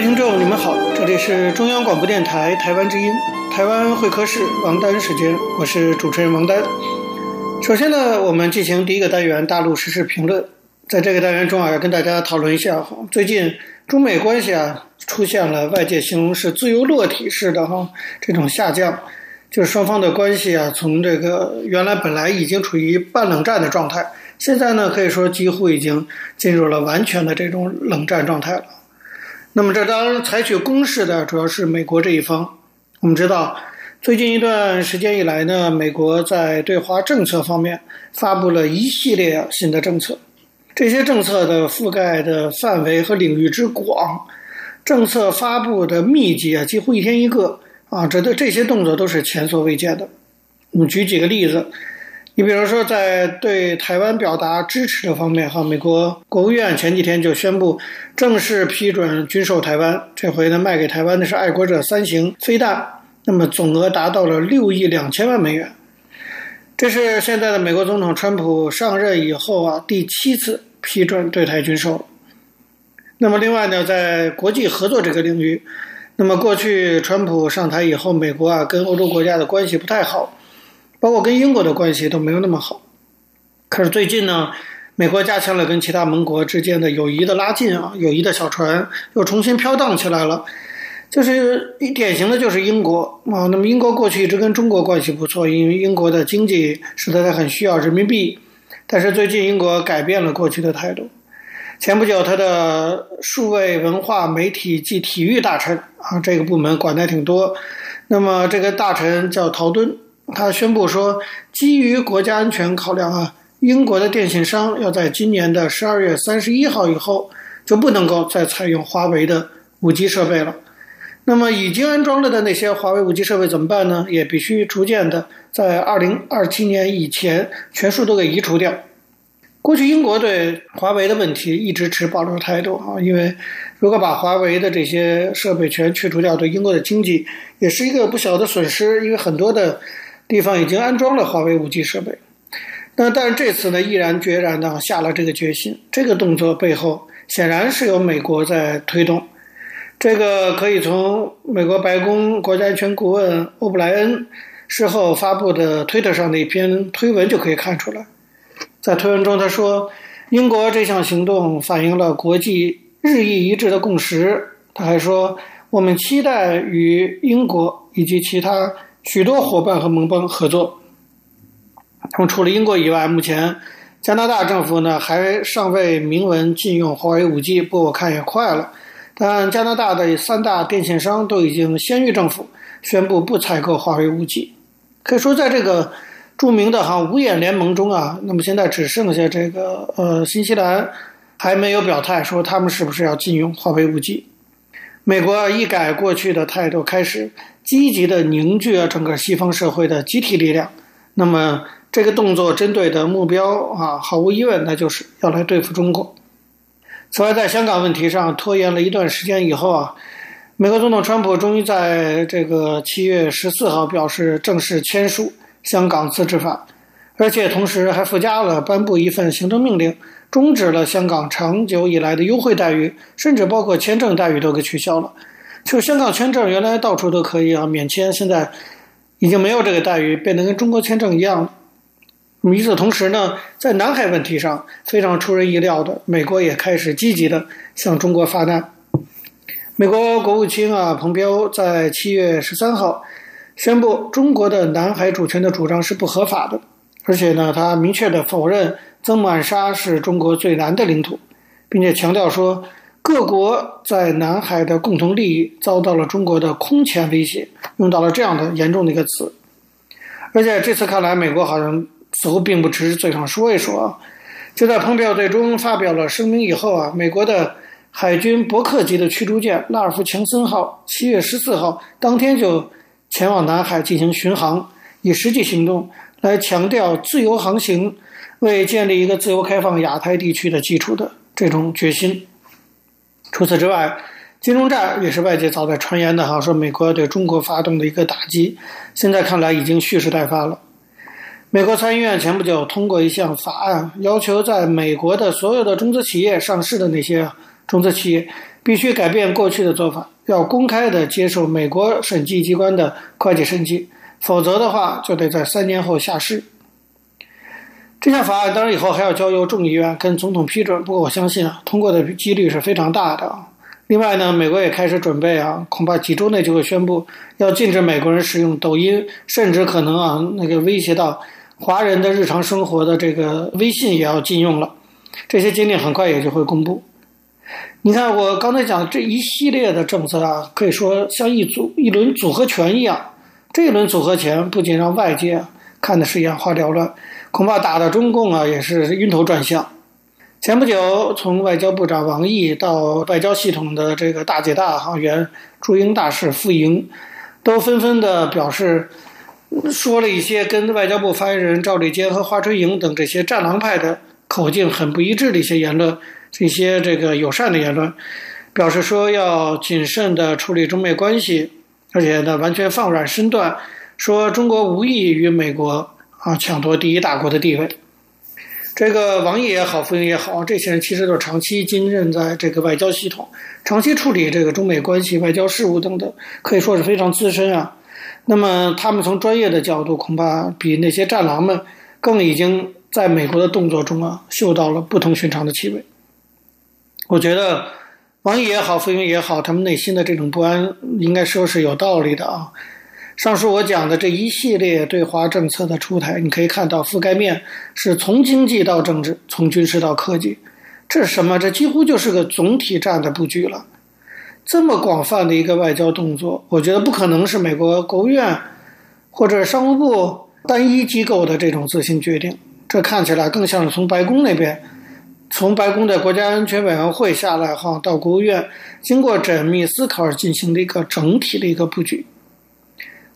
听众你们好，这里是中央广播电台台湾之音，台湾会客室王丹时间，我是主持人王丹。首先呢，我们进行第一个单元大陆时事评论。在这个单元中啊，要跟大家讨论一下，最近中美关系啊出现了外界形容是自由落体式的哈这种下降，就是双方的关系啊从这个原来本来已经处于半冷战的状态，现在呢可以说几乎已经进入了完全的这种冷战状态了。那么，这当然采取攻势的主要是美国这一方。我们知道，最近一段时间以来呢，美国在对华政策方面发布了一系列新的政策。这些政策的覆盖的范围和领域之广，政策发布的密集啊，几乎一天一个啊，这的这些动作都是前所未见的。我们举几个例子。你比如说，在对台湾表达支持的方面，哈，美国国务院前几天就宣布正式批准军售台湾。这回呢，卖给台湾的是爱国者三型飞弹，那么总额达到了六亿两千万美元。这是现在的美国总统川普上任以后啊，第七次批准对台军售。那么另外呢，在国际合作这个领域，那么过去川普上台以后，美国啊跟欧洲国家的关系不太好。包括跟英国的关系都没有那么好，可是最近呢，美国加强了跟其他盟国之间的友谊的拉近啊，友谊的小船又重新飘荡起来了。就是一典型的就是英国啊，那么英国过去一直跟中国关系不错，因为英国的经济使得它很需要人民币，但是最近英国改变了过去的态度。前不久，他的数位文化媒体及体育大臣啊，这个部门管的挺多，那么这个大臣叫陶敦。他宣布说，基于国家安全考量啊，英国的电信商要在今年的十二月三十一号以后就不能够再采用华为的五 G 设备了。那么已经安装了的那些华为五 G 设备怎么办呢？也必须逐渐的在二零二七年以前全数都给移除掉。过去英国对华为的问题一直持保留态度啊，因为如果把华为的这些设备全去除掉，对英国的经济也是一个不小的损失，因为很多的。地方已经安装了华为 5G 设备，那但是这次呢，毅然决然的下了这个决心。这个动作背后显然是由美国在推动。这个可以从美国白宫国家安全顾问欧布莱恩事后发布的推特上的一篇推文就可以看出来。在推文中，他说：“英国这项行动反映了国际日益一致的共识。”他还说：“我们期待与英国以及其他。”许多伙伴和盟邦合作。那么，除了英国以外，目前加拿大政府呢还尚未明文禁用华为 5G，不过我看也快了。但加拿大的三大电信商都已经先于政府宣布不采购华为 5G。可以说，在这个著名的哈五眼联盟中啊，那么现在只剩下这个呃新西兰还没有表态说他们是不是要禁用华为 5G。美国一改过去的态度，开始。积极的凝聚整个西方社会的集体力量，那么这个动作针对的目标啊，毫无疑问，那就是要来对付中国。此外，在香港问题上拖延了一段时间以后啊，美国总统川普终于在这个七月十四号表示正式签署《香港自治法》，而且同时还附加了颁布一份行政命令，终止了香港长久以来的优惠待遇，甚至包括签证待遇都给取消了。就香港签证原来到处都可以啊，免签，现在已经没有这个待遇，变得跟中国签证一样。与此同时呢，在南海问题上非常出人意料的，美国也开始积极的向中国发难。美国国务卿啊，蓬佩奥在七月十三号宣布，中国的南海主权的主张是不合法的，而且呢，他明确的否认曾母暗沙是中国最南的领土，并且强调说。各国在南海的共同利益遭到了中国的空前威胁，用到了这样的严重的一个词。而且这次看来，美国好像似乎并不只是嘴上说一说啊。就在蓬佩奥最终发表了声明以后啊，美国的海军伯克级的驱逐舰“纳尔夫·强森号”七月十四号当天就前往南海进行巡航，以实际行动来强调自由航行为建立一个自由开放亚太地区的基础的这种决心。除此之外，金融战也是外界早在传言的哈，说美国对中国发动的一个打击，现在看来已经蓄势待发了。美国参议院前不久通过一项法案，要求在美国的所有的中资企业上市的那些中资企业，必须改变过去的做法，要公开的接受美国审计机关的会计审计，否则的话就得在三年后下市。这项法案当然以后还要交由众议院跟总统批准，不过我相信啊，通过的几率是非常大的。另外呢，美国也开始准备啊，恐怕几周内就会宣布要禁止美国人使用抖音，甚至可能啊，那个威胁到华人的日常生活的这个微信也要禁用了。这些禁令很快也就会公布。你看我刚才讲的这一系列的政策啊，可以说像一组一轮组合拳一样，这一轮组合拳不仅让外界看的是眼花缭乱。恐怕打的中共啊也是晕头转向。前不久，从外交部长王毅到外交系统的这个大姐大行员驻英大使傅莹，都纷纷的表示，说了一些跟外交部发言人赵立坚和华春莹等这些战狼派的口径很不一致的一些言论，这些这个友善的言论，表示说要谨慎的处理中美关系，而且呢完全放软身段，说中国无意与美国。啊，抢夺第一大国的地位，这个王毅也好，傅莹也好，这些人其实都是长期经任在这个外交系统，长期处理这个中美关系、外交事务等等，可以说是非常资深啊。那么他们从专业的角度，恐怕比那些战狼们更已经在美国的动作中啊，嗅到了不同寻常的气味。我觉得王毅也好，傅莹也好，他们内心的这种不安，应该说是有道理的啊。上述我讲的这一系列对华政策的出台，你可以看到覆盖面是从经济到政治，从军事到科技，这是什么？这几乎就是个总体战的布局了。这么广泛的一个外交动作，我觉得不可能是美国国务院或者商务部单一机构的这种自行决定，这看起来更像是从白宫那边，从白宫的国家安全委员会下来哈，到国务院经过缜密思考而进行的一个整体的一个布局。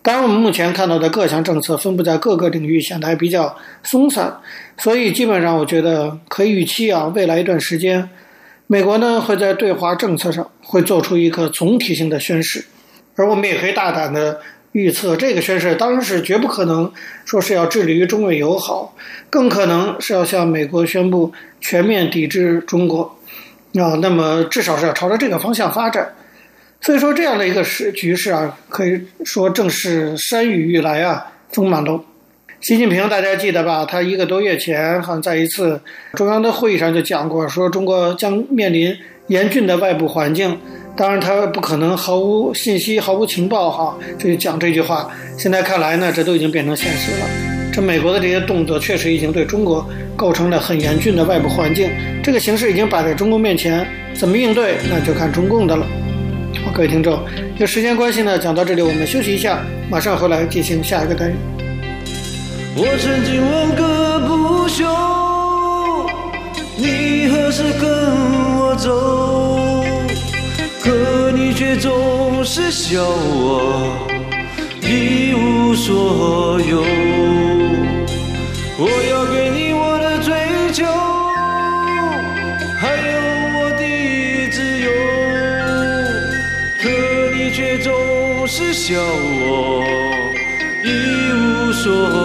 当然，我们目前看到的各项政策分布在各个领域，显得还比较松散，所以基本上我觉得可以预期啊，未来一段时间，美国呢会在对华政策上会做出一个总体性的宣示，而我们也可以大胆的预测，这个宣示当然是绝不可能说是要致力于中美友好，更可能是要向美国宣布全面抵制中国，啊，那么至少是要朝着这个方向发展。所以说，这样的一个时局势啊，可以说正是山雨欲来啊，风满楼。习近平大家记得吧？他一个多月前好像在一次中央的会议上就讲过，说中国将面临严峻的外部环境。当然，他不可能毫无信息、毫无情报哈，就讲这句话。现在看来呢，这都已经变成现实了。这美国的这些动作确实已经对中国构成了很严峻的外部环境。这个形势已经摆在中共面前，怎么应对，那就看中共的了。各位听众，有时间关系呢，讲到这里，我们休息一下，马上回来进行下一个单元。我曾经问个不休，你何时跟我走？可你却总是笑我一无所有。我要给你叫我一无所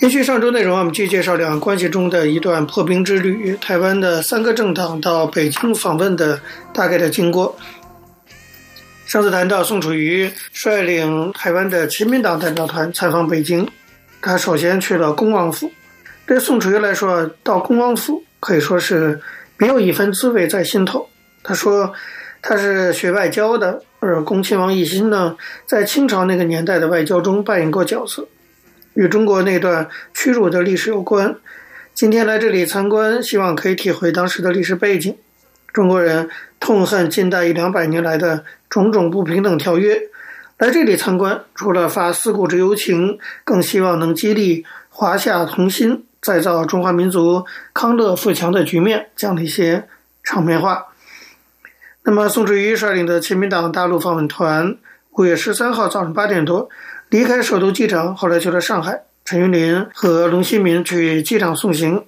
延续上周内容，我们继续介绍两岸关系中的一段破冰之旅——台湾的三个政党到北京访问的大概的经过。上次谈到宋楚瑜率领台湾的亲民党代表团参访北京，他首先去了恭王府。对宋楚瑜来说，到恭王府可以说是别有一番滋味在心头。他说，他是学外交的，而恭亲王奕欣呢，在清朝那个年代的外交中扮演过角色。与中国那段屈辱的历史有关。今天来这里参观，希望可以体会当时的历史背景。中国人痛恨近代一两百年来的种种不平等条约，来这里参观，除了发思古之幽情，更希望能激励华夏同心，再造中华民族康乐富强的局面，讲了一些场面话。那么，宋楚瑜率领的亲民党大陆访问团，五月十三号早上八点多。离开首都机场，后来去了上海。陈云林和龙新民去机场送行，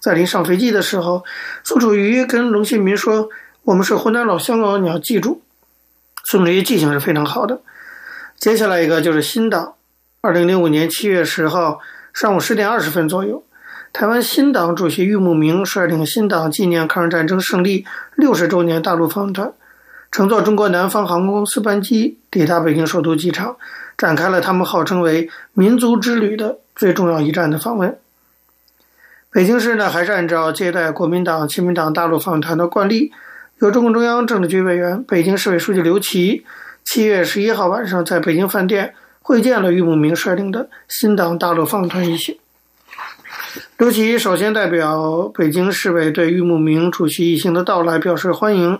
在临上飞机的时候，宋楚瑜跟龙新民说：“我们是湖南老乡哦，你要记住。”宋楚瑜记性是非常好的。接下来一个就是新党。二零零五年七月十号上午十点二十分左右，台湾新党主席郁慕明率领新党纪念抗日战争胜利六十周年大陆访团，乘坐中国南方航空公司班机抵达北京首都机场。展开了他们号称为“民族之旅”的最重要一站的访问。北京市呢，还是按照接待国民党、亲民党大陆访问团的惯例，由中共中央政治局委员、北京市委书记刘奇，七月十一号晚上在北京饭店会见了郁慕明率领的新党大陆访团一行。刘奇首先代表北京市委对郁慕明主席一行的到来表示欢迎。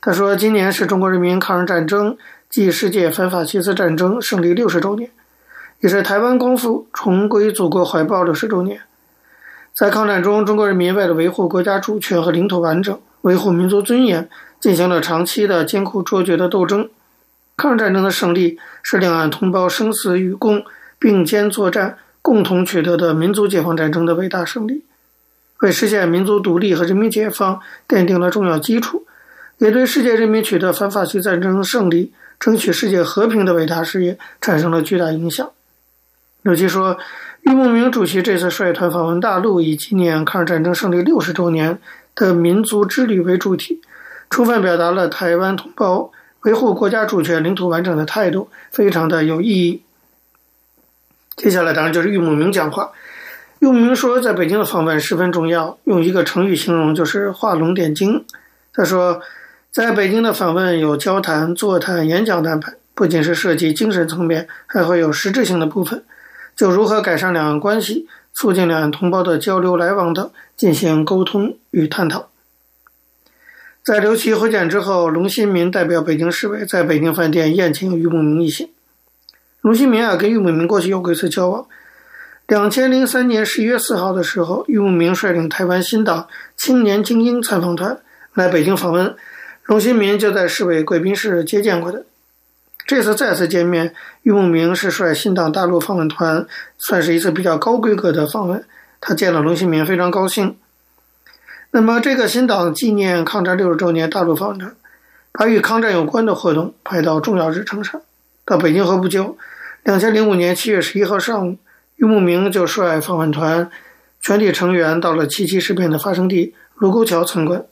他说：“今年是中国人民抗日战争。”继世界反法西斯战争胜利六十周年，也是台湾光复重归祖国怀抱六十周年。在抗战中，中国人民为了维护国家主权和领土完整，维护民族尊严，进行了长期的艰苦卓绝的斗争。抗日战争的胜利是两岸同胞生死与共、并肩作战、共同取得的民族解放战争的伟大胜利，为实现民族独立和人民解放奠定了重要基础，也对世界人民取得反法西斯战争胜利。争取世界和平的伟大事业产生了巨大影响。刘奇说，郁慕明主席这次率团访问大陆，以纪念抗日战争胜利六十周年的民族之旅为主题，充分表达了台湾同胞维护国家主权、领土完整的态度，非常的有意义。接下来当然就是郁慕明讲话。郁慕明说，在北京的访问十分重要，用一个成语形容就是画龙点睛。他说。在北京的访问有交谈、座谈、演讲的安排，不仅是涉及精神层面，还会有实质性的部分，就如何改善两岸关系、促进两岸同胞的交流来往等进行沟通与探讨。在刘奇会见之后，龙新民代表北京市委在北京饭店宴请俞慕明一行。龙新民啊，跟俞慕明过去有过一次交往。两千零三年十一月四号的时候，俞慕明率领台湾新党青年精英参访团来北京访问。龙新民就在市委贵宾室接见过的。这次再次见面，郁慕明是率新党大陆访问团，算是一次比较高规格的访问。他见了龙新民，非常高兴。那么，这个新党纪念抗战六十周年大陆访问团，把与抗战有关的活动排到重要日程上。到北京后不久，两千零五年七月十一号上午，郁慕明就率访问团全体成员到了七七事变的发生地卢沟桥参观。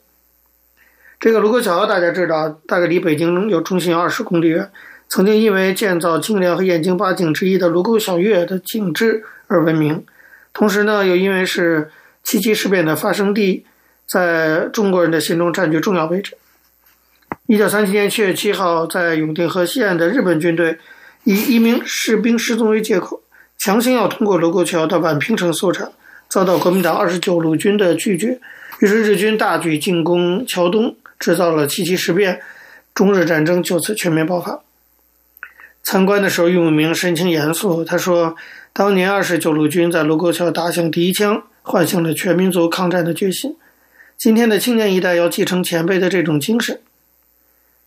这个卢沟桥大家知道，大概离北京有中心二十公里远。曾经因为建造泾陵和燕京八景之一的卢沟晓月的景致而闻名。同时呢，又因为是七七事变的发生地，在中国人的心中占据重要位置。一九三七年七月七号，在永定河西岸的日本军队以一名士兵失踪为借口，强行要通过卢沟桥到宛平城搜查，遭到国民党二十九路军的拒绝。于是日军大举进攻桥东。制造了七七事变，中日战争就此全面爆发。参观的时候，郁慕明神情严肃，他说：“当年二十九路军在卢沟桥打响第一枪，唤醒了全民族抗战的决心。今天的青年一代要继承前辈的这种精神。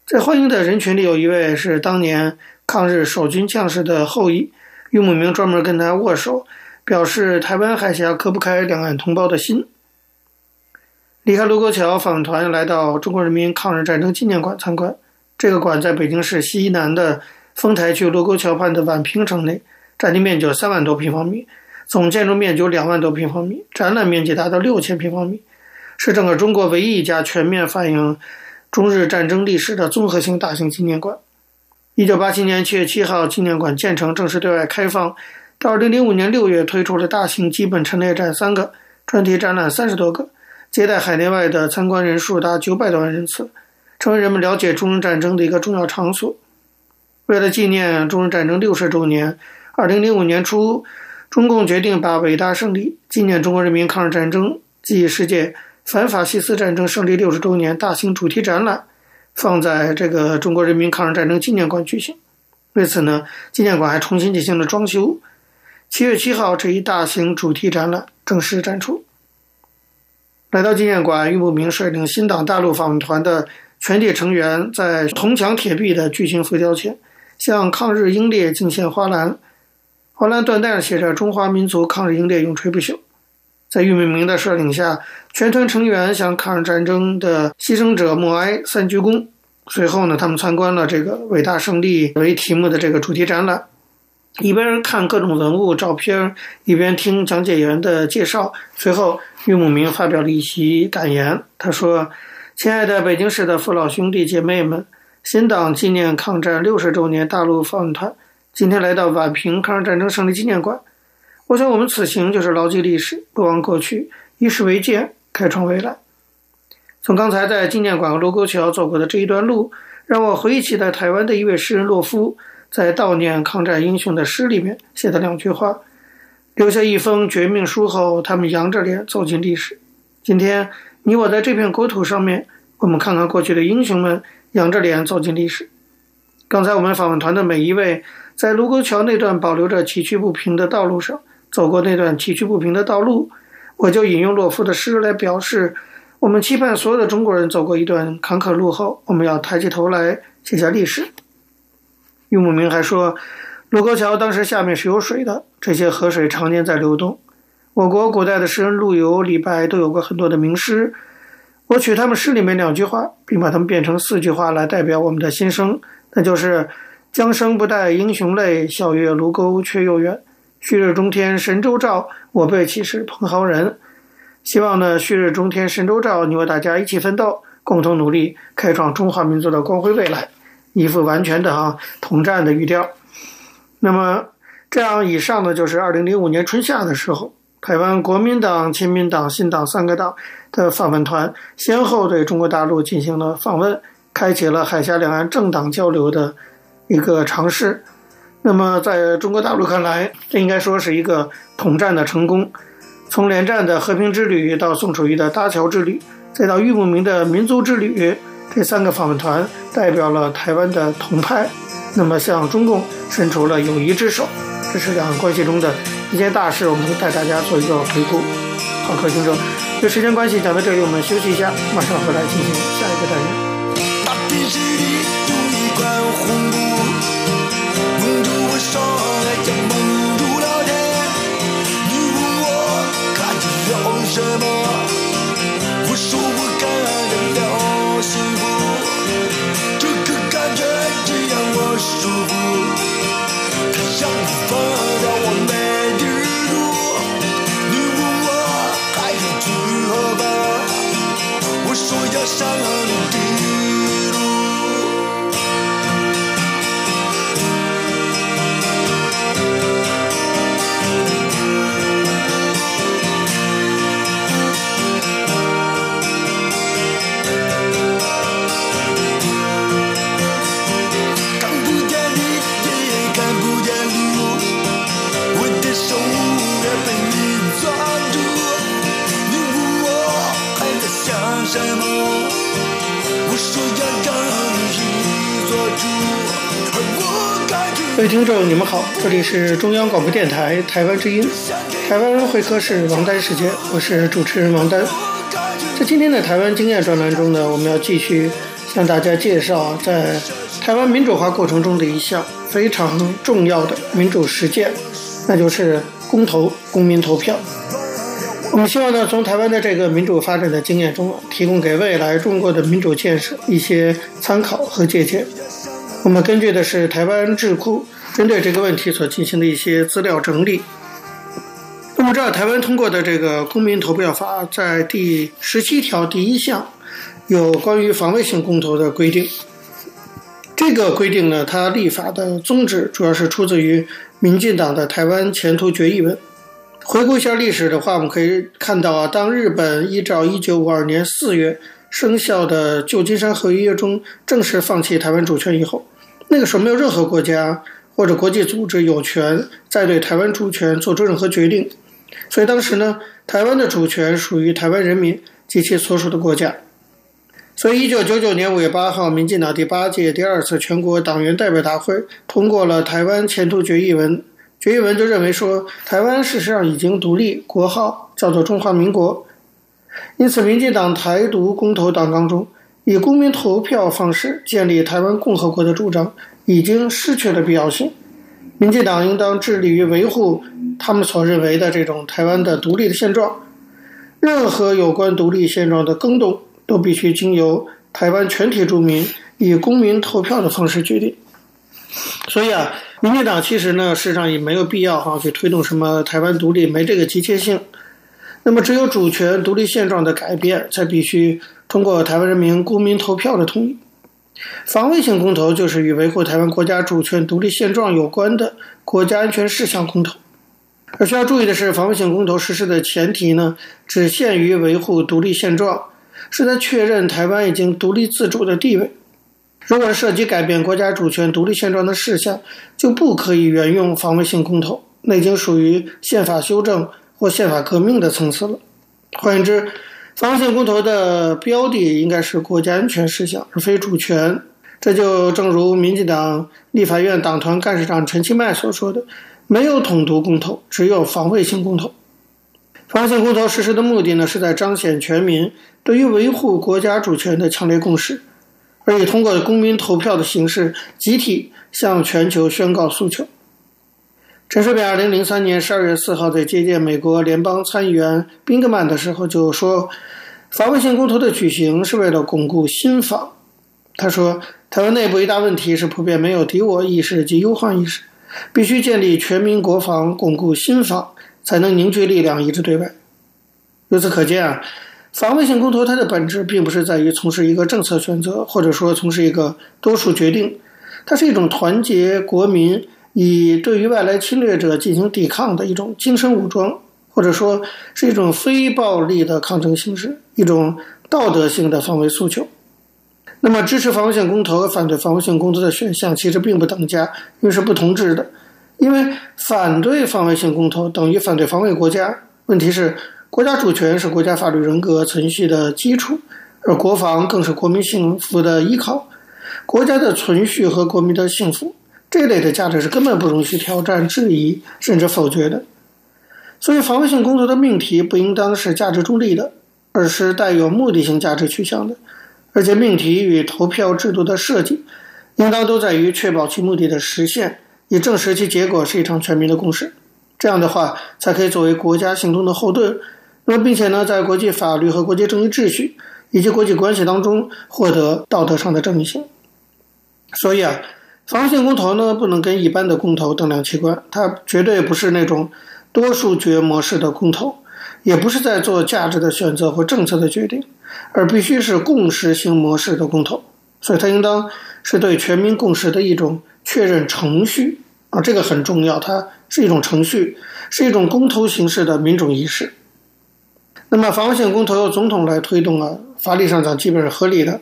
在欢迎的人群里，有一位是当年抗日守军将士的后裔，俞母明专门跟他握手，表示台湾海峡隔不开两岸同胞的心。离开卢沟桥，访团来到中国人民抗日战争纪念馆参观。这个馆在北京市西南的丰台区卢沟桥畔的宛平城内，占地面积有三万多平方米，总建筑面积有两万多平方米，展览面积达到六千平方米，是整个中国唯一一家全面反映中日战争历史的综合性大型纪念馆。一九八七年七月七号，纪念馆建成，正式对外开放。到二零零五年六月，推出了大型基本陈列展三个，专题展览三十多个，接待海内外的参观人数达九百多万人次。成为人们了解中日战争的一个重要场所。为了纪念中日战争六十周年，二零零五年初，中共决定把“伟大胜利——纪念中国人民抗日战争暨世界反法西斯战争胜利六十周年”大型主题展览放在这个中国人民抗日战争纪念馆举行。为此呢，纪念馆还重新进行了装修。七月七号，这一大型主题展览正式展出。来到纪念馆，俞慕明率领新党大陆访问团的。全体成员在铜墙铁壁的巨型浮雕前，向抗日英烈敬献花篮，花篮缎带上写着“中华民族抗日英烈永垂不朽”。在俞母明的率领下，全团成员向抗日战争的牺牲者默哀、三鞠躬。随后呢，他们参观了这个“伟大胜利”为题目的这个主题展览，一边看各种文物照片，一边听讲解员的介绍。随后，俞母明发表了一席感言，他说。亲爱的北京市的父老兄弟姐妹们，新党纪念抗战六十周年大陆访问团今天来到宛平抗日战争胜利纪念馆。我想，我们此行就是牢记历史，不忘过去，以史为鉴，开创未来。从刚才在纪念馆和卢沟桥走过的这一段路，让我回忆起在台湾的一位诗人洛夫在悼念抗战英雄的诗里面写的两句话：留下一封绝命书后，他们扬着脸走进历史。今天。你我在这片国土上面，我们看看过去的英雄们仰着脸走进历史。刚才我们访问团的每一位，在卢沟桥那段保留着崎岖不平的道路上走过那段崎岖不平的道路，我就引用洛夫的诗来表示，我们期盼所有的中国人走过一段坎坷路后，我们要抬起头来写下历史。俞母明还说，卢沟桥当时下面是有水的，这些河水常年在流动。我国古代的诗人陆游、李白都有过很多的名诗，我取他们诗里面两句话，并把它们变成四句话来代表我们的心声，那就是“江声不带英雄泪，笑月卢沟却又远。旭日中天神州照，我辈岂是蓬蒿人。”希望呢，旭日中天神州照，你我大家一起奋斗，共同努力，开创中华民族的光辉未来，一副完全的哈统战的语调。那么，这样以上呢，就是二零零五年春夏的时候。台湾国民党、亲民党、新党三个党的访问团先后对中国大陆进行了访问，开启了海峡两岸政党交流的一个尝试。那么，在中国大陆看来，这应该说是一个统战的成功。从连战的和平之旅到宋楚瑜的搭桥之旅，再到郁慕明的民族之旅，这三个访问团代表了台湾的同派，那么向中共伸出了友谊之手。这是两岸关系中的一件大事，我们会带大家做一个回顾。好，各位听众，这时间关系讲到这里，我们休息一下，马上回来进行下一个单元。各位听众，你们好，这里是中央广播电台台湾之音，台湾会客室王丹时间，我是主持人王丹。在今天的台湾经验专栏中呢，我们要继续向大家介绍在台湾民主化过程中的一项非常重要的民主实践，那就是公投、公民投票。我们希望呢，从台湾的这个民主发展的经验中，提供给未来中国的民主建设一些参考和借鉴。我们根据的是台湾智库针对这个问题所进行的一些资料整理。我们，知道台湾通过的这个公民投票法，在第十七条第一项有关于防卫性公投的规定。这个规定呢，它立法的宗旨主要是出自于民进党的《台湾前途决议文》。回顾一下历史的话，我们可以看到啊，当日本依照一九五二年四月生效的旧金山合约中正式放弃台湾主权以后。那个时候没有任何国家或者国际组织有权再对台湾主权做出任何决定，所以当时呢，台湾的主权属于台湾人民及其所属的国家。所以，一九九九年五月八号，民进党第八届第二次全国党员代表大会通过了《台湾前途决议文》，决议文就认为说，台湾事实上已经独立，国号叫做中华民国。因此，民进党台独公投党纲中。以公民投票方式建立台湾共和国的主张已经失去了必要性。民进党应当致力于维护他们所认为的这种台湾的独立的现状。任何有关独立现状的更动，都必须经由台湾全体住民以公民投票的方式决定。所以啊，民进党其实呢，事实上也没有必要哈去推动什么台湾独立，没这个急切性。那么，只有主权独立现状的改变，才必须通过台湾人民公民投票的同意。防卫性公投就是与维护台湾国家主权独立现状有关的国家安全事项公投。而需要注意的是，防卫性公投实施的前提呢，只限于维护独立现状，是在确认台湾已经独立自主的地位。如果涉及改变国家主权独立现状的事项，就不可以援用防卫性公投，那已经属于宪法修正。或宪法革命的层次了。换言之，防卫性公投的标的应该是国家安全事项，而非主权。这就正如民进党立法院党团干事长陈其迈所说的：“没有统独公投，只有防卫性公投。”防卫性公投实施的目的呢，是在彰显全民对于维护国家主权的强烈共识，而以通过公民投票的形式，集体向全球宣告诉求。陈水扁二零零三年十二月四号在接见美国联邦参议员宾格曼的时候就说，防卫性公投的举行是为了巩固新防。他说，台湾内部一大问题是普遍没有敌我意识及忧患意识，必须建立全民国防，巩固新防，才能凝聚力量，一致对外。由此可见啊，防卫性公投它的本质并不是在于从事一个政策选择，或者说从事一个多数决定，它是一种团结国民。以对于外来侵略者进行抵抗的一种精神武装，或者说是一种非暴力的抗争形式，一种道德性的防卫诉求。那么，支持防卫性公投和反对防卫性公投的选项其实并不等价，因为是不同质的。因为反对防卫性公投等于反对防卫国家。问题是，国家主权是国家法律人格存续的基础，而国防更是国民幸福的依靠。国家的存续和国民的幸福。这类的价值是根本不容许挑战、质疑甚至否决的，所以防卫性工作的命题不应当是价值中立的，而是带有目的性价值取向的，而且命题与投票制度的设计，应当都在于确保其目的的实现，以证实其结果是一场全民的共识。这样的话，才可以作为国家行动的后盾，那么并且呢，在国际法律和国际正义秩序以及国际关系当中获得道德上的正义性。所以啊。防卫性公投呢，不能跟一般的公投等量齐观，它绝对不是那种多数决模式的公投，也不是在做价值的选择或政策的决定，而必须是共识型模式的公投。所以，它应当是对全民共识的一种确认程序啊，这个很重要，它是一种程序，是一种公投形式的民主仪式。那么，防卫性公投由总统来推动啊，法理上讲基本是合理的。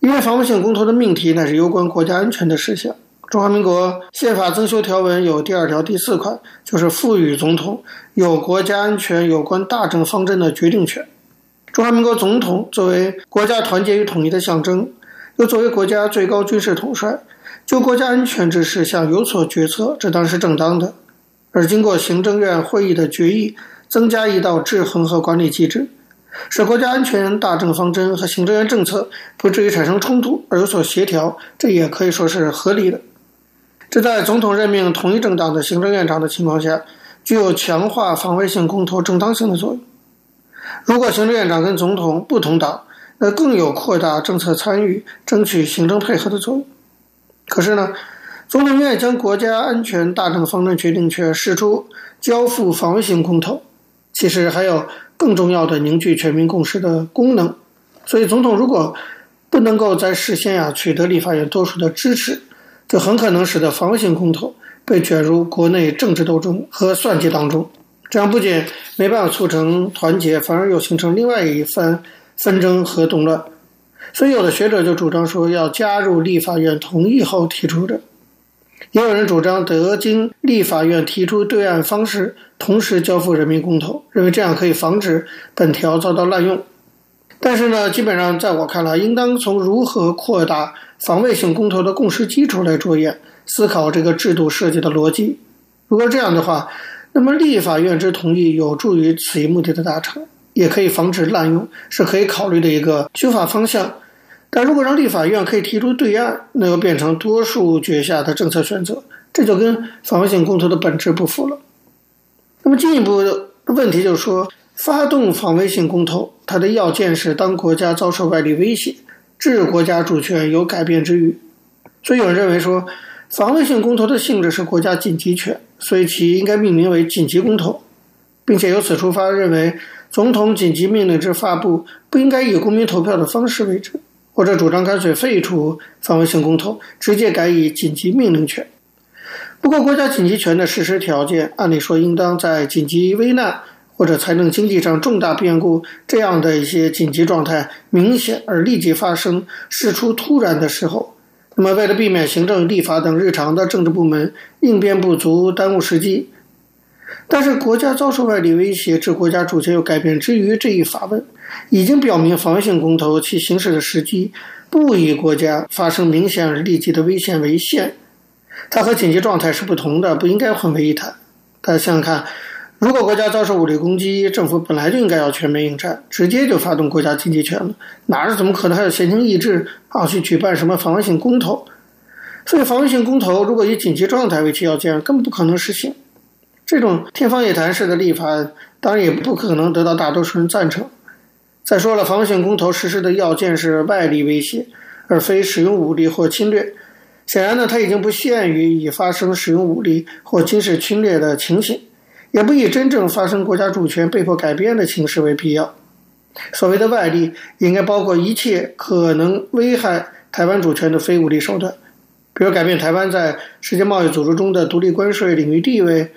因为防卫性公投的命题乃是攸关国家安全的事项。中华民国宪法增修条文有第二条第四款，就是赋予总统有国家安全有关大政方针的决定权。中华民国总统作为国家团结与统一的象征，又作为国家最高军事统帅，就国家安全之事项有所决策，这当然是正当的。而经过行政院会议的决议，增加一道制衡和管理机制。使国家安全大政方针和行政院政策不至于产生冲突而有所协调，这也可以说是合理的。这在总统任命同一政党的行政院长的情况下，具有强化防卫性公投正当性的作用。如果行政院长跟总统不同党，那更有扩大政策参与、争取行政配合的作用。可是呢，总统院将国家安全大政方针决定权释出，交付防卫性公投，其实还有更重要的凝聚全民共识的功能。所以，总统如果不能够在事先呀取得立法院多数的支持，就很可能使得防卫性公投被卷入国内政治斗争和算计当中。这样不仅没办法促成团结，反而又形成另外一番纷争和动乱。所以，有的学者就主张说，要加入立法院同意后提出的；也有人主张德经立法院提出对案方式，同时交付人民公投，认为这样可以防止本条遭到滥用。但是呢，基本上在我看来，应当从如何扩大防卫性公投的共识基础来着眼，思考这个制度设计的逻辑。如果这样的话，那么立法院之同意有助于此一目的的达成。也可以防止滥用，是可以考虑的一个修法方向。但如果让立法院可以提出对案，那又变成多数决下的政策选择，这就跟防卫性公投的本质不符了。那么进一步的问题就是说，发动防卫性公投，它的要件是当国家遭受外力威胁，致国家主权有改变之虞。所以有人认为说，防卫性公投的性质是国家紧急权，所以其应该命名为紧急公投，并且由此出发认为。总统紧急命令之发布不应该以公民投票的方式为准，或者主张干脆废除防卫性公投，直接改以紧急命令权。不过，国家紧急权的实施条件，按理说应当在紧急危难或者财政经济上重大变故这样的一些紧急状态明显而立即发生、事出突然的时候。那么，为了避免行政、立法等日常的政治部门应变不足、耽误时机。但是，国家遭受外力威胁，致国家主权有改变之余这一法问，已经表明防卫性公投其行使的时机不以国家发生明显而立即的危险为限，它和紧急状态是不同的，不应该混为一谈。大家想想看，如果国家遭受武力攻击，政府本来就应该要全面应战，直接就发动国家紧急权了，哪儿怎么可能还有闲情逸致啊去举办什么防卫性公投？所以，防卫性公投如果以紧急状态为其要件，根本不可能实行。这种天方夜谭式的立法，当然也不可能得到大多数人赞成。再说了，防卫性公投实施的要件是外力威胁，而非使用武力或侵略。显然呢，它已经不限于已发生使用武力或军事侵略的情形，也不以真正发生国家主权被迫改变的情势为必要。所谓的外力，应该包括一切可能危害台湾主权的非武力手段，比如改变台湾在世界贸易组织中的独立关税领域地位。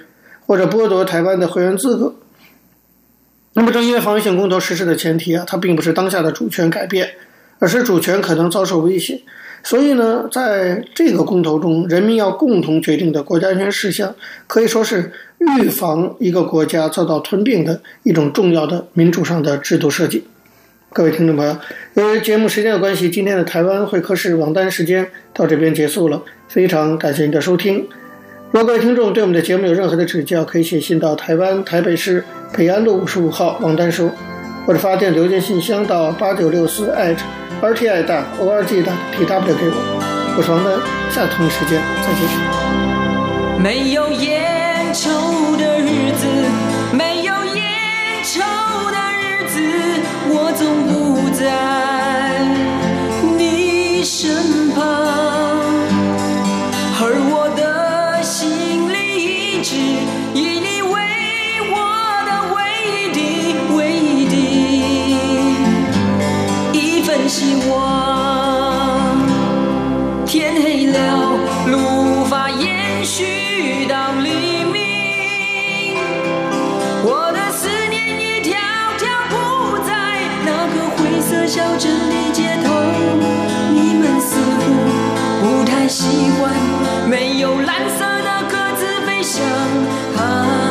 或者剥夺台湾的会员资格。那么，正因为防卫性公投实施的前提啊，它并不是当下的主权改变，而是主权可能遭受威胁。所以呢，在这个公投中，人民要共同决定的国家安全事项，可以说是预防一个国家遭到吞并的一种重要的民主上的制度设计。各位听众朋友，由于节目时间的关系，今天的台湾会客室网单时间到这边结束了。非常感谢您的收听。如果各位听众对我们的节目有任何的指教，可以写信到台湾台北市北安路五十五号王丹收，或者发电邮件信箱到八九六四 @rti 大 org 的 tw 给我。我是王丹，下同一时间再见。没有烟抽的日子，没有烟抽的日子，我总不在你身是以你为我的唯一的、唯一的，一份希望天黑了，路无法延续到黎明。我的思念一条条铺在那个灰色小镇的街头。你们似乎不太习惯想